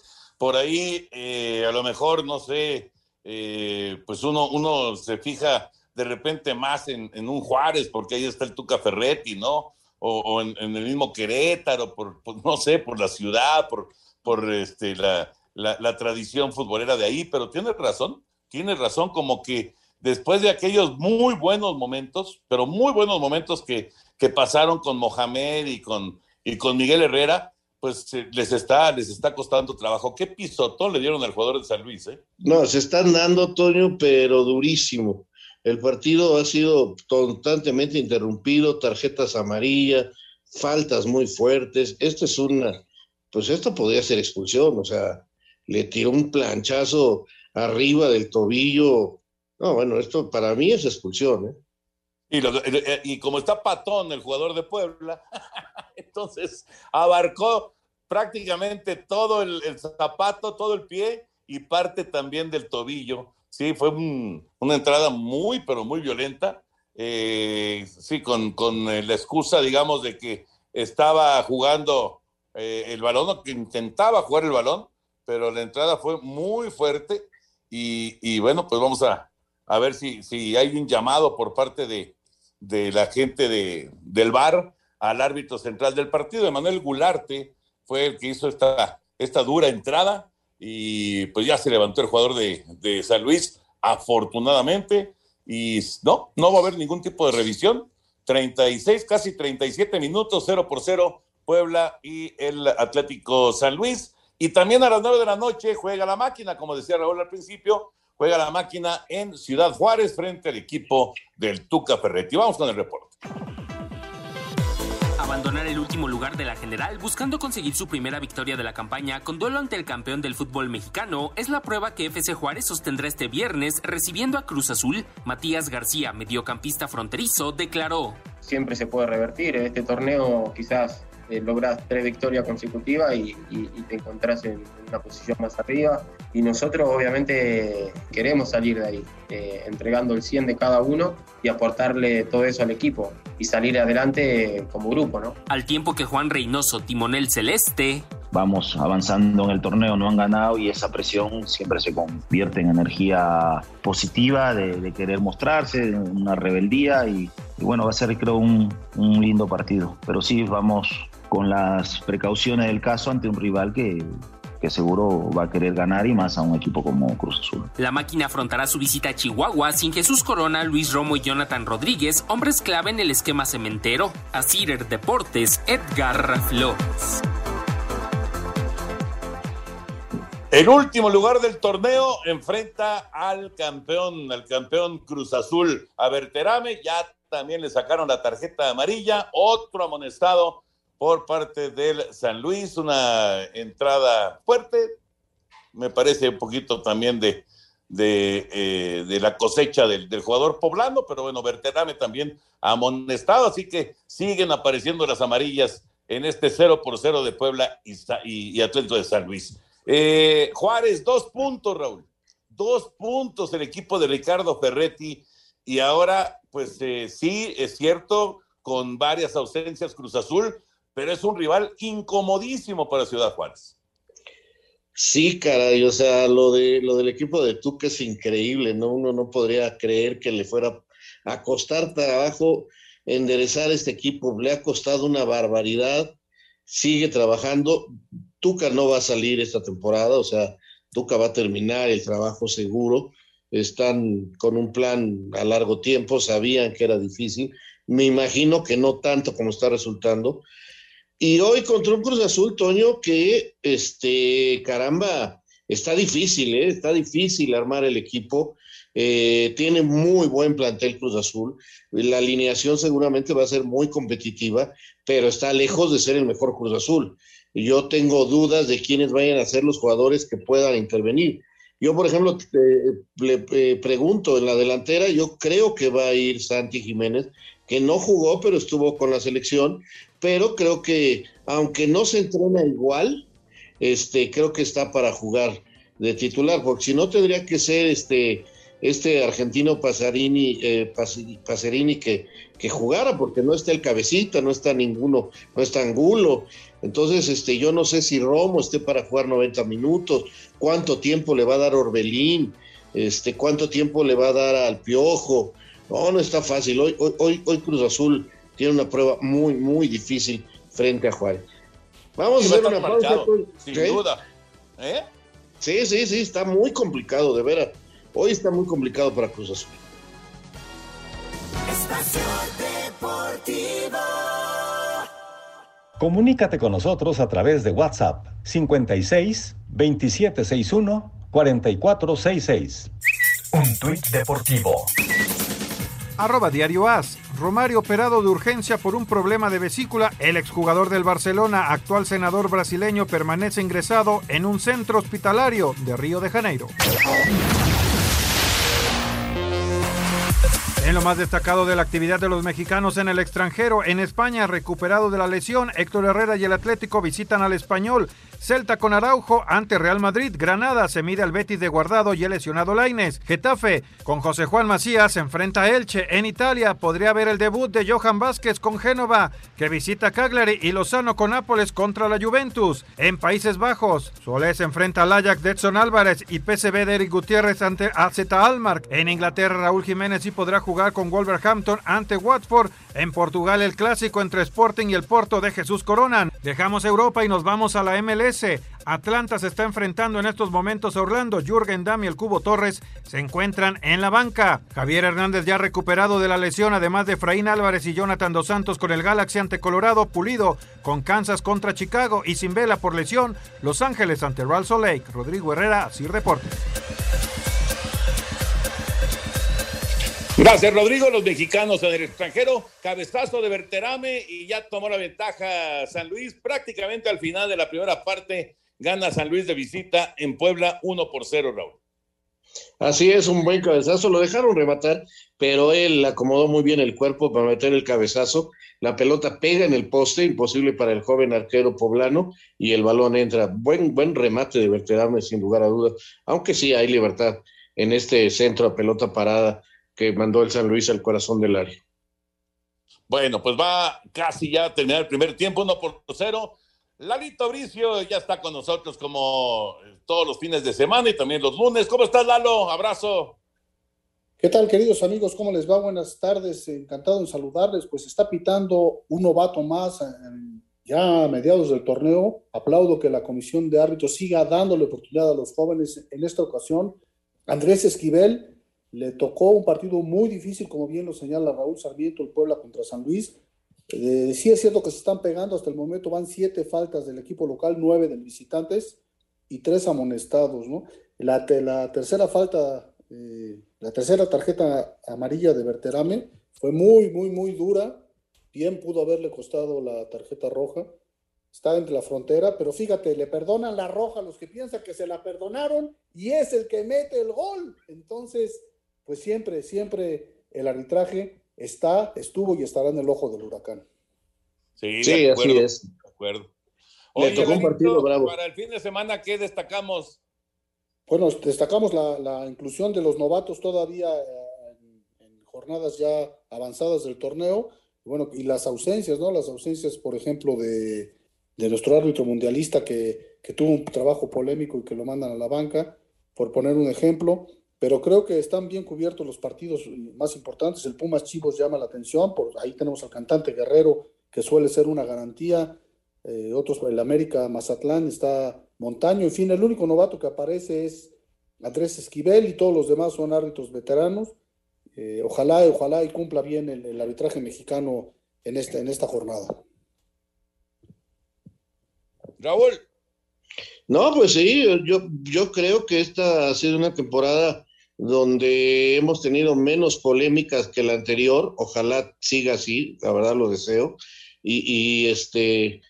por ahí eh, a lo mejor, no sé, eh, pues uno, uno se fija de repente más en, un Juárez, porque ahí está el Tuca Ferretti, ¿no? O, en, el mismo Querétaro, por, no sé, por la ciudad, por, por este, la, la, tradición futbolera de ahí, pero tienes razón, tienes razón, como que después de aquellos muy buenos momentos, pero muy buenos momentos que, que pasaron con Mohamed y con, y con Miguel Herrera, pues les está, les está costando trabajo. ¿Qué pisotón le dieron al jugador de San Luis? Eh? No, se están dando, Toño, pero durísimo. El partido ha sido constantemente interrumpido, tarjetas amarillas, faltas muy fuertes. Esto es una, pues esto podría ser expulsión, o sea, le tiró un planchazo arriba del tobillo. No, bueno, esto para mí es expulsión, ¿eh? Y, eh, y, como está patón el jugador de Puebla, entonces abarcó prácticamente todo el, zapato, todo el pie y parte también del tobillo. Sí, fue una entrada muy, pero muy violenta. Eh, sí, con, con, la excusa, digamos, de que estaba jugando eh, el balón, que intentaba jugar el balón, pero la entrada fue muy fuerte. Y, y bueno, pues vamos a, a ver si, si hay un llamado por parte de, de la gente de, del VAR al árbitro central del partido. Emanuel Gularte fue el que hizo esta, esta dura entrada y pues ya se levantó el jugador de, de San Luis, afortunadamente, y no, no va a haber ningún tipo de revisión. 36, casi 37 minutos, 0 por 0, Puebla y el Atlético San Luis. Y también a las 9 de la noche juega la máquina, como decía Raúl al principio, juega la máquina en Ciudad Juárez frente al equipo del Tuca Ferretti. Vamos con el reporte. Abandonar el último lugar de la general buscando conseguir su primera victoria de la campaña con duelo ante el campeón del fútbol mexicano es la prueba que FC Juárez sostendrá este viernes recibiendo a Cruz Azul. Matías García, mediocampista fronterizo, declaró. Siempre se puede revertir, este torneo quizás eh, logras tres victorias consecutivas y, te encontrás en una posición más arriba. Y nosotros obviamente queremos salir de ahí, eh, entregando el 100 de cada uno y aportarle todo eso al equipo y salir adelante como grupo, ¿no? Al tiempo que Juan Reynoso, timonel celeste, vamos avanzando en el torneo, no han ganado y esa presión siempre se convierte en energía positiva de, querer mostrarse, una rebeldía y, bueno, va a ser creo un, un, lindo partido. Pero sí, vamos con las precauciones del caso ante un rival que, que seguro va a querer ganar y más a un equipo como Cruz Azul. La máquina afrontará su visita a Chihuahua sin Jesús Corona, Luis Romo y Jonathan Rodríguez, hombres clave en el esquema cementero. A Cider Deportes, Edgar Flores. El último lugar del torneo enfrenta al campeón, al campeón Cruz Azul, a Berterame. Ya también le sacaron la tarjeta amarilla, otro amonestado por parte del San Luis, una entrada fuerte, me parece un poquito también de, de, eh, la cosecha del, jugador poblano, pero bueno, Berterame también amonestado, así que siguen apareciendo las amarillas en este 0 por 0 de Puebla y, y, Atlético de San Luis. Eh, Juárez, dos puntos, Raúl. Dos puntos el equipo de Ricardo Ferretti. Y ahora, pues eh, sí, es cierto, con varias ausencias Cruz Azul, pero es un rival incomodísimo para Ciudad Juárez. Sí, caray, o sea, lo, de, lo del equipo de Tuca es increíble, ¿no? Uno no podría creer que le fuera a costar trabajo enderezar este equipo, le ha costado una barbaridad, sigue trabajando, Tuca no va a salir esta temporada, o sea, Tuca va a terminar el trabajo seguro. Están con un plan a largo tiempo, sabían que era difícil. Me imagino que no tanto como está resultando. Y hoy contra un Cruz Azul, Toño, que este, caramba, está difícil, ¿eh? está difícil armar el equipo. Eh, tiene muy buen plantel Cruz Azul. La alineación seguramente va a ser muy competitiva, pero está lejos de ser el mejor Cruz Azul yo tengo dudas de quiénes vayan a ser los jugadores que puedan intervenir. Yo, por ejemplo, le eh, pregunto en la delantera, yo creo que va a ir Santi Jiménez, que no jugó, pero estuvo con la selección, pero creo que aunque no se entrena igual, este, creo que está para jugar de titular, porque si no tendría que ser este, este argentino Pasarini, eh, Paserini que, que jugara, porque no está el cabecita, no está ninguno, no está Angulo, entonces, este, yo no sé si Romo esté para jugar 90 minutos, cuánto tiempo le va a dar Orbelín, este, cuánto tiempo le va a dar al Piojo. No, no está fácil. Hoy, hoy, hoy Cruz Azul tiene una prueba muy, muy difícil frente a Juárez. Vamos a hacer una pausa. Sin duda. ¿Eh? Sí, sí, sí, está muy complicado, de veras. Hoy está muy complicado para Cruz Azul. Espacio Deportivo. Comunícate con nosotros a través de WhatsApp 56 2761 4466. Un tuit deportivo. Arroba Diario As. Romario operado de urgencia por un problema de vesícula. El exjugador del Barcelona, actual senador brasileño, permanece ingresado en un centro hospitalario de Río de Janeiro. En lo más destacado de la actividad de los mexicanos en el extranjero, en España, recuperado de la lesión, Héctor Herrera y el Atlético visitan al español. Celta con Araujo ante Real Madrid. Granada se mide al Betis de Guardado y el lesionado Laines. Getafe con José Juan Macías se enfrenta a Elche. En Italia podría haber el debut de Johan Vázquez con Génova, que visita Cagliari y Lozano con Nápoles contra la Juventus. En Países Bajos, Solés se enfrenta al Ajax de Álvarez y PSV de Eric Gutiérrez ante AZ Almar. En Inglaterra, Raúl Jiménez sí podrá jugar con Wolverhampton ante Watford. En Portugal, el clásico entre Sporting y el Porto de Jesús Coronan. Dejamos Europa y nos vamos a la MLS Atlanta se está enfrentando en estos momentos a Orlando. Jürgen Damm y el Cubo Torres se encuentran en la banca. Javier Hernández ya recuperado de la lesión, además de Efraín Álvarez y Jonathan Dos Santos con el Galaxy ante Colorado, Pulido con Kansas contra Chicago y sin vela por lesión, Los Ángeles ante Real Salt Lake. Rodrigo Herrera, así reporte. Gracias, Rodrigo. Los mexicanos en el extranjero, cabezazo de Berterame y ya tomó la ventaja San Luis. Prácticamente al final de la primera parte gana San Luis de visita en Puebla 1 por 0, Raúl. Así es, un buen cabezazo. Lo dejaron rematar, pero él acomodó muy bien el cuerpo para meter el cabezazo la pelota pega en el poste, imposible para el joven arquero poblano, y el balón entra. Buen, buen remate de Berterame, sin lugar a dudas, aunque sí hay libertad en este centro a pelota parada que mandó el San Luis al corazón del área. Bueno, pues va casi ya a terminar el primer tiempo, uno por cero. Lalito Bricio ya está con nosotros como todos los fines de semana y también los lunes. ¿Cómo estás, Lalo? Abrazo. ¿Qué tal, queridos amigos? ¿Cómo les va? Buenas tardes. Encantado en saludarles. Pues está pitando un novato más en- ya a mediados del torneo. Aplaudo que la comisión de árbitros siga dándole oportunidad a los jóvenes. En esta ocasión, Andrés Esquivel le tocó un partido muy difícil, como bien lo señala Raúl Sarmiento, el Puebla contra San Luis. Eh, sí es cierto que se están pegando, hasta el momento van siete faltas del equipo local, nueve del visitantes y tres amonestados, ¿no? La, la tercera falta, eh, la tercera tarjeta amarilla de Berterame fue muy, muy, muy dura. Bien pudo haberle costado la tarjeta roja. Está entre la frontera, pero fíjate, le perdonan la roja a los que piensan que se la perdonaron y es el que mete el gol. Entonces, pues siempre, siempre el arbitraje está, estuvo y estará en el ojo del huracán. Sí, Sí, de así es. de acuerdo. Le tocó un partido bravo. Para el fin de semana, ¿qué destacamos? Bueno, destacamos la, la inclusión de los novatos todavía eh, en, en jornadas ya avanzadas del torneo. Bueno, y las ausencias, ¿no? Las ausencias, por ejemplo, de, de nuestro árbitro mundialista que, que tuvo un trabajo polémico y que lo mandan a la banca, por poner un ejemplo. Pero creo que están bien cubiertos los partidos más importantes. El Pumas Chivos llama la atención, por ahí tenemos al cantante Guerrero, que suele ser una garantía. Eh, otros, el América Mazatlán está Montaño, en fin, el único novato que aparece es Andrés Esquivel y todos los demás son árbitros veteranos. Eh, ojalá, ojalá y cumpla bien el, el arbitraje mexicano en esta, en esta jornada. Raúl. No, pues sí, yo, yo creo que esta ha sido una temporada donde hemos tenido menos polémicas que la anterior. Ojalá siga así, la verdad lo deseo. Y, este,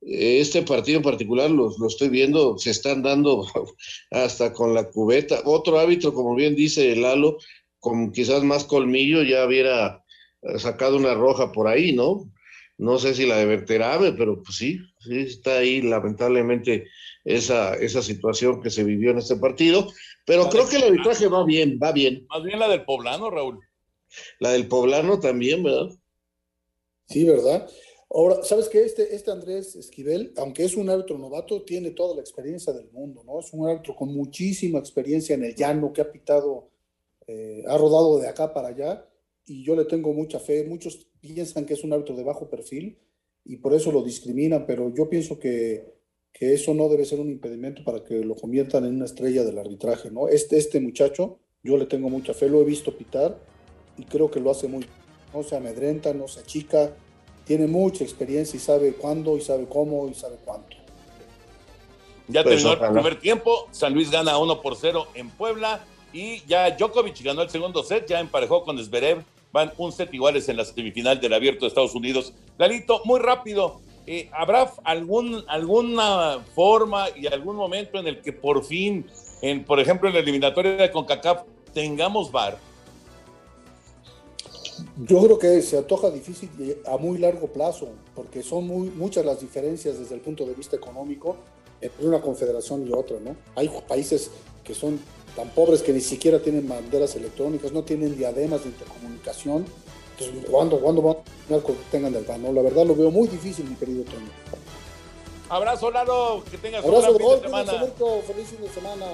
este partido en particular lo, lo estoy viendo, se están dando hasta con la cubeta. Otro árbitro, como bien dice Lalo, con quizás más colmillo, ya hubiera sacado una roja por ahí, ¿no? No sé si la de Berterame, pero pues sí, sí está ahí lamentablemente esa, esa situación que se vivió en este partido. Pero La creo que el arbitraje va bien, va bien. Más bien la del poblano, Raúl. La del poblano también, ¿verdad? Sí, ¿verdad? Ahora, ¿sabes qué? Este, este Andrés Esquivel, aunque es un árbitro novato, tiene toda la experiencia del mundo, ¿no? Es un árbitro con muchísima experiencia en el llano, que ha pitado, eh, ha rodado de acá para allá, y yo le tengo mucha fe. Muchos piensan que es un árbitro de bajo perfil y por eso lo discriminan, pero yo pienso que, que eso no debe ser un impedimento para que lo conviertan en una estrella del arbitraje, ¿no? Este, este muchacho, yo le tengo mucha fe, lo he visto pitar y creo que lo hace muy no se amedrenta, no se achica, tiene mucha experiencia y sabe cuándo y sabe cómo y sabe cuánto. Ya Pues terminó ojalá. el primer tiempo, San Luis gana 1 por 0 en Puebla y ya Djokovic ganó el segundo set, ya emparejó con Zverev, van un set iguales en la semifinal del Abierto de Estados Unidos. Lalito, muy rápido, eh, ¿habrá algún, alguna forma y algún momento en el que por fin, en, por ejemplo en la eliminatoria de CONCACAF, tengamos VAR? Yo creo que se antoja difícil a muy largo plazo, porque son muy, muchas las diferencias desde el punto de vista económico entre una confederación y otra, ¿no? Hay países que son tan pobres que ni siquiera tienen banderas electrónicas, no tienen diademas de intercomunicación. Entonces, ¿cuándo, ¿cuándo van a que tengan el no? La verdad lo veo muy difícil, mi querido Toño. Abrazo, Lalo, que tengas un Abrazo gran de fin de semana. mucho, feliz fin de semana.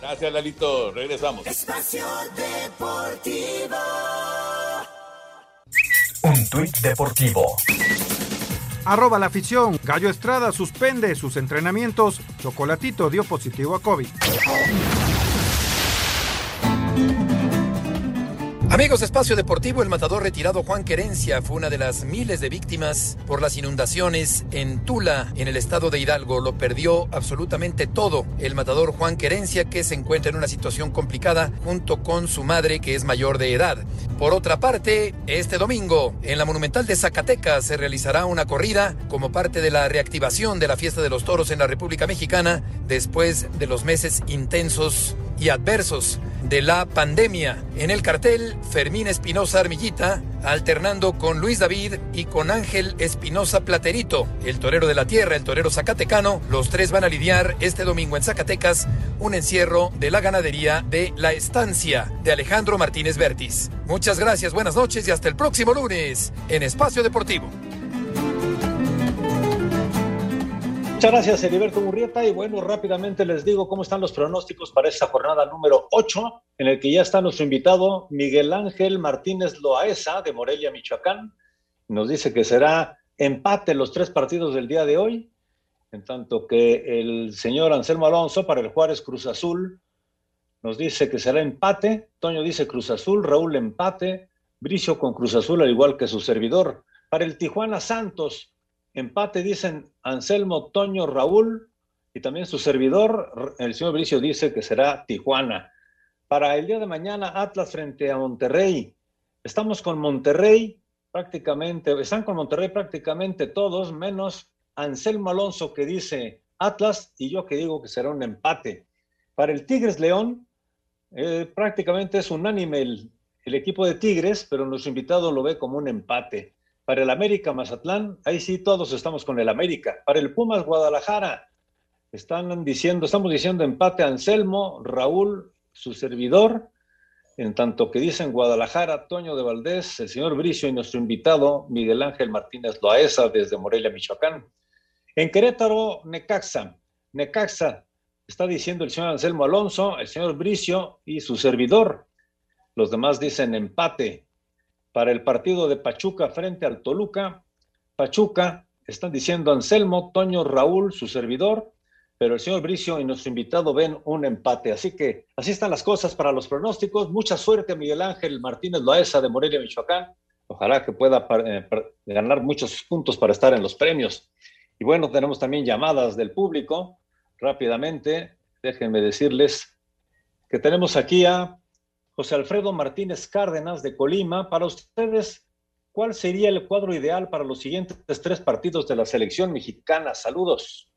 Gracias, Lalito, regresamos. Espacio Deportivo. Un tuit deportivo. Arroba la afición. Gallo Estrada suspende sus entrenamientos. Chocolatito dio positivo a COVID. Amigos Espacio Deportivo, el matador retirado Juan Querencia fue una de las miles de víctimas por las inundaciones en Tula, en el estado de Hidalgo. Lo perdió absolutamente todo. El matador Juan Querencia, que se encuentra en una situación complicada junto con su madre, que es mayor de edad. Por otra parte, este domingo, en la Monumental de Zacatecas, se realizará una corrida como parte de la reactivación de la fiesta de los toros en la República Mexicana después de los meses intensos y adversos de la pandemia. En el cartel, Fermín Espinosa Armillita, alternando con Luis David y con Ángel Espinosa Platerito, el torero de la tierra, el torero zacatecano. Los tres van a lidiar este domingo en Zacatecas un encierro de la ganadería de La Estancia de Alejandro Martínez Vertis. Muchas gracias, buenas noches y hasta el próximo lunes en Espacio Deportivo. Muchas gracias, Heriberto Murrieta. Y bueno, rápidamente les digo cómo están los pronósticos para esta jornada número 8, en el que ya está nuestro invitado Miguel Ángel Martínez Loaesa, de Morelia, Michoacán. Nos dice que será empate los tres partidos del día de hoy, en tanto que el señor Anselmo Alonso para el Juárez Cruz Azul nos dice que será empate. Toño dice Cruz Azul, Raúl empate, Bricio con Cruz Azul, al igual que su servidor. Para el Tijuana Santos, Empate dicen Anselmo, Toño, Raúl y también su servidor, el señor Bricio, dice que será Tijuana. Para el día de mañana, Atlas frente a Monterrey. Estamos con Monterrey prácticamente, están con Monterrey prácticamente todos, menos Anselmo Alonso que dice Atlas y yo que digo que será un empate. Para el Tigres León, eh, prácticamente es unánime el, el equipo de Tigres, pero nuestro invitado lo ve como un empate. Para el América Mazatlán, ahí sí todos estamos con el América. Para el Pumas Guadalajara, están diciendo, estamos diciendo empate Anselmo, Raúl, su servidor, en tanto que dicen Guadalajara, Toño de Valdés, el señor Bricio y nuestro invitado Miguel Ángel Martínez Loaesa desde Morelia, Michoacán. En Querétaro, Necaxa. Necaxa está diciendo el señor Anselmo Alonso, el señor Bricio y su servidor. Los demás dicen empate para el partido de Pachuca frente al Toluca. Pachuca, están diciendo Anselmo, Toño, Raúl, su servidor, pero el señor Bricio y nuestro invitado ven un empate. Así que así están las cosas para los pronósticos. Mucha suerte Miguel Ángel Martínez Loaesa de Morelia, Michoacán. Ojalá que pueda eh, ganar muchos puntos para estar en los premios. Y bueno, tenemos también llamadas del público. Rápidamente, déjenme decirles que tenemos aquí a José Alfredo Martínez Cárdenas de Colima. Para ustedes, ¿cuál sería el cuadro ideal para los siguientes tres partidos de la selección mexicana? Saludos.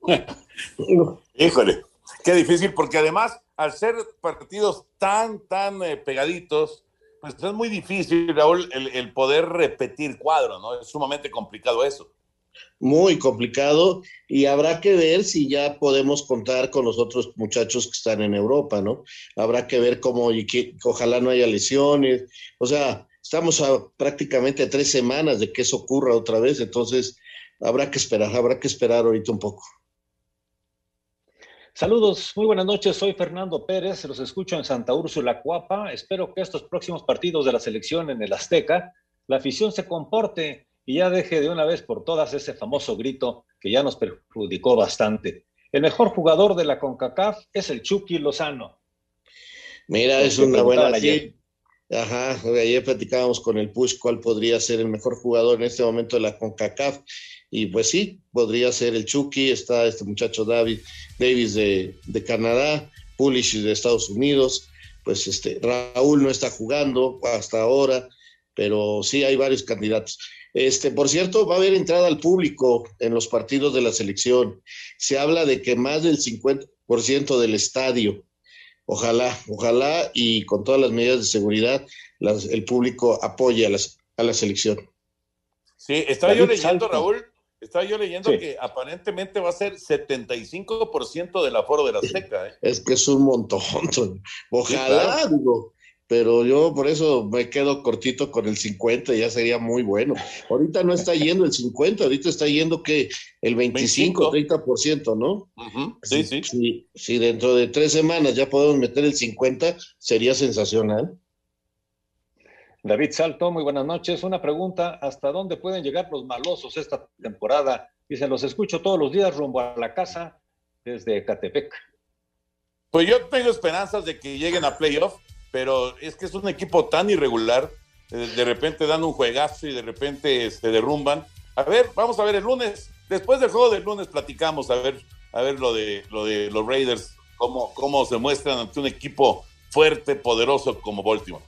Híjole, qué difícil, porque además, al ser partidos tan, tan eh, pegaditos, pues es muy difícil, Raúl, el poder repetir cuadro, ¿no? Es sumamente complicado eso muy complicado y habrá que ver si ya podemos contar con los otros muchachos que están en Europa, ¿no? Habrá que ver cómo y que, ojalá no haya lesiones, o sea, estamos a prácticamente tres semanas de que eso ocurra otra vez, entonces habrá que esperar, habrá que esperar ahorita un poco. Saludos, muy buenas noches, soy Fernando Pérez, los escucho en Santa Úrsula, Cuapa, espero que estos próximos partidos de la selección en el Azteca, la afición se comporte y ya deje de una vez por todas ese famoso grito que ya nos perjudicó bastante. El mejor jugador de la CONCACAF es el Chucky Lozano. Mira, es una buena... Ayer. Ajá, ayer platicábamos con el Push cuál podría ser el mejor jugador en este momento de la CONCACAF. Y pues sí, podría ser el Chucky, está este muchacho David Davis de, de Canadá, Pulish de Estados Unidos, pues este Raúl no está jugando hasta ahora, pero sí hay varios candidatos. Este, por cierto, va a haber entrada al público en los partidos de la selección. Se habla de que más del 50% del estadio, ojalá, ojalá y con todas las medidas de seguridad, el público apoye a, a la selección. Sí, estaba yo leyendo, Raúl, estaba yo leyendo que aparentemente va a ser 75% del aforo de la Azteca. ¿eh? Es que es un montón. Ojalá, digo pero yo por eso me quedo cortito con el 50, ya sería muy bueno. Ahorita no está yendo el 50, ahorita está yendo que el 25, 30%, ¿no? sí, sí, sí. Si, dentro de tres semanas ya podemos meter el 50, sería sensacional. David Salto, muy buenas noches. Una pregunta, ¿hasta dónde pueden llegar los malosos esta temporada? Dicen, los escucho todos los días rumbo a la casa desde Catepec. Pues yo tengo esperanzas de que lleguen a playoff pero es que es un equipo tan irregular, eh, de repente dan un juegazo y de repente se derrumban. A ver, vamos a ver el lunes, después del juego del lunes platicamos a ver, a ver lo de lo de los Raiders, cómo, cómo se muestran ante un equipo fuerte, poderoso como Baltimore.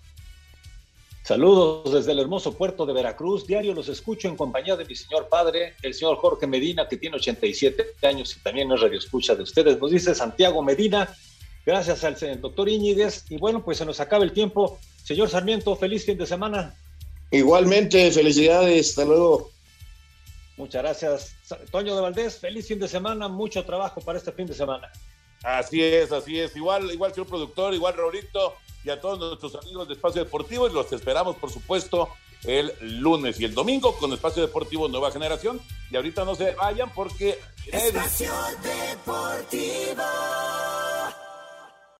Saludos desde el hermoso puerto de Veracruz. Diario los escucho en compañía de mi señor padre, el señor Jorge Medina, que tiene 87 años y también es radio escucha de ustedes. Nos dice Santiago Medina, Gracias al doctor Íñiguez. Y bueno, pues se nos acaba el tiempo. Señor Sarmiento, feliz fin de semana. Igualmente, felicidades. Hasta luego. Muchas gracias. Toño de Valdés, feliz fin de semana. Mucho trabajo para este fin de semana. Así es, así es. Igual, igual, señor productor, igual, Raulito, y a todos nuestros amigos de Espacio Deportivo. Y los esperamos, por supuesto, el lunes y el domingo con Espacio Deportivo Nueva Generación. Y ahorita no se vayan porque... Espacio Deportivo.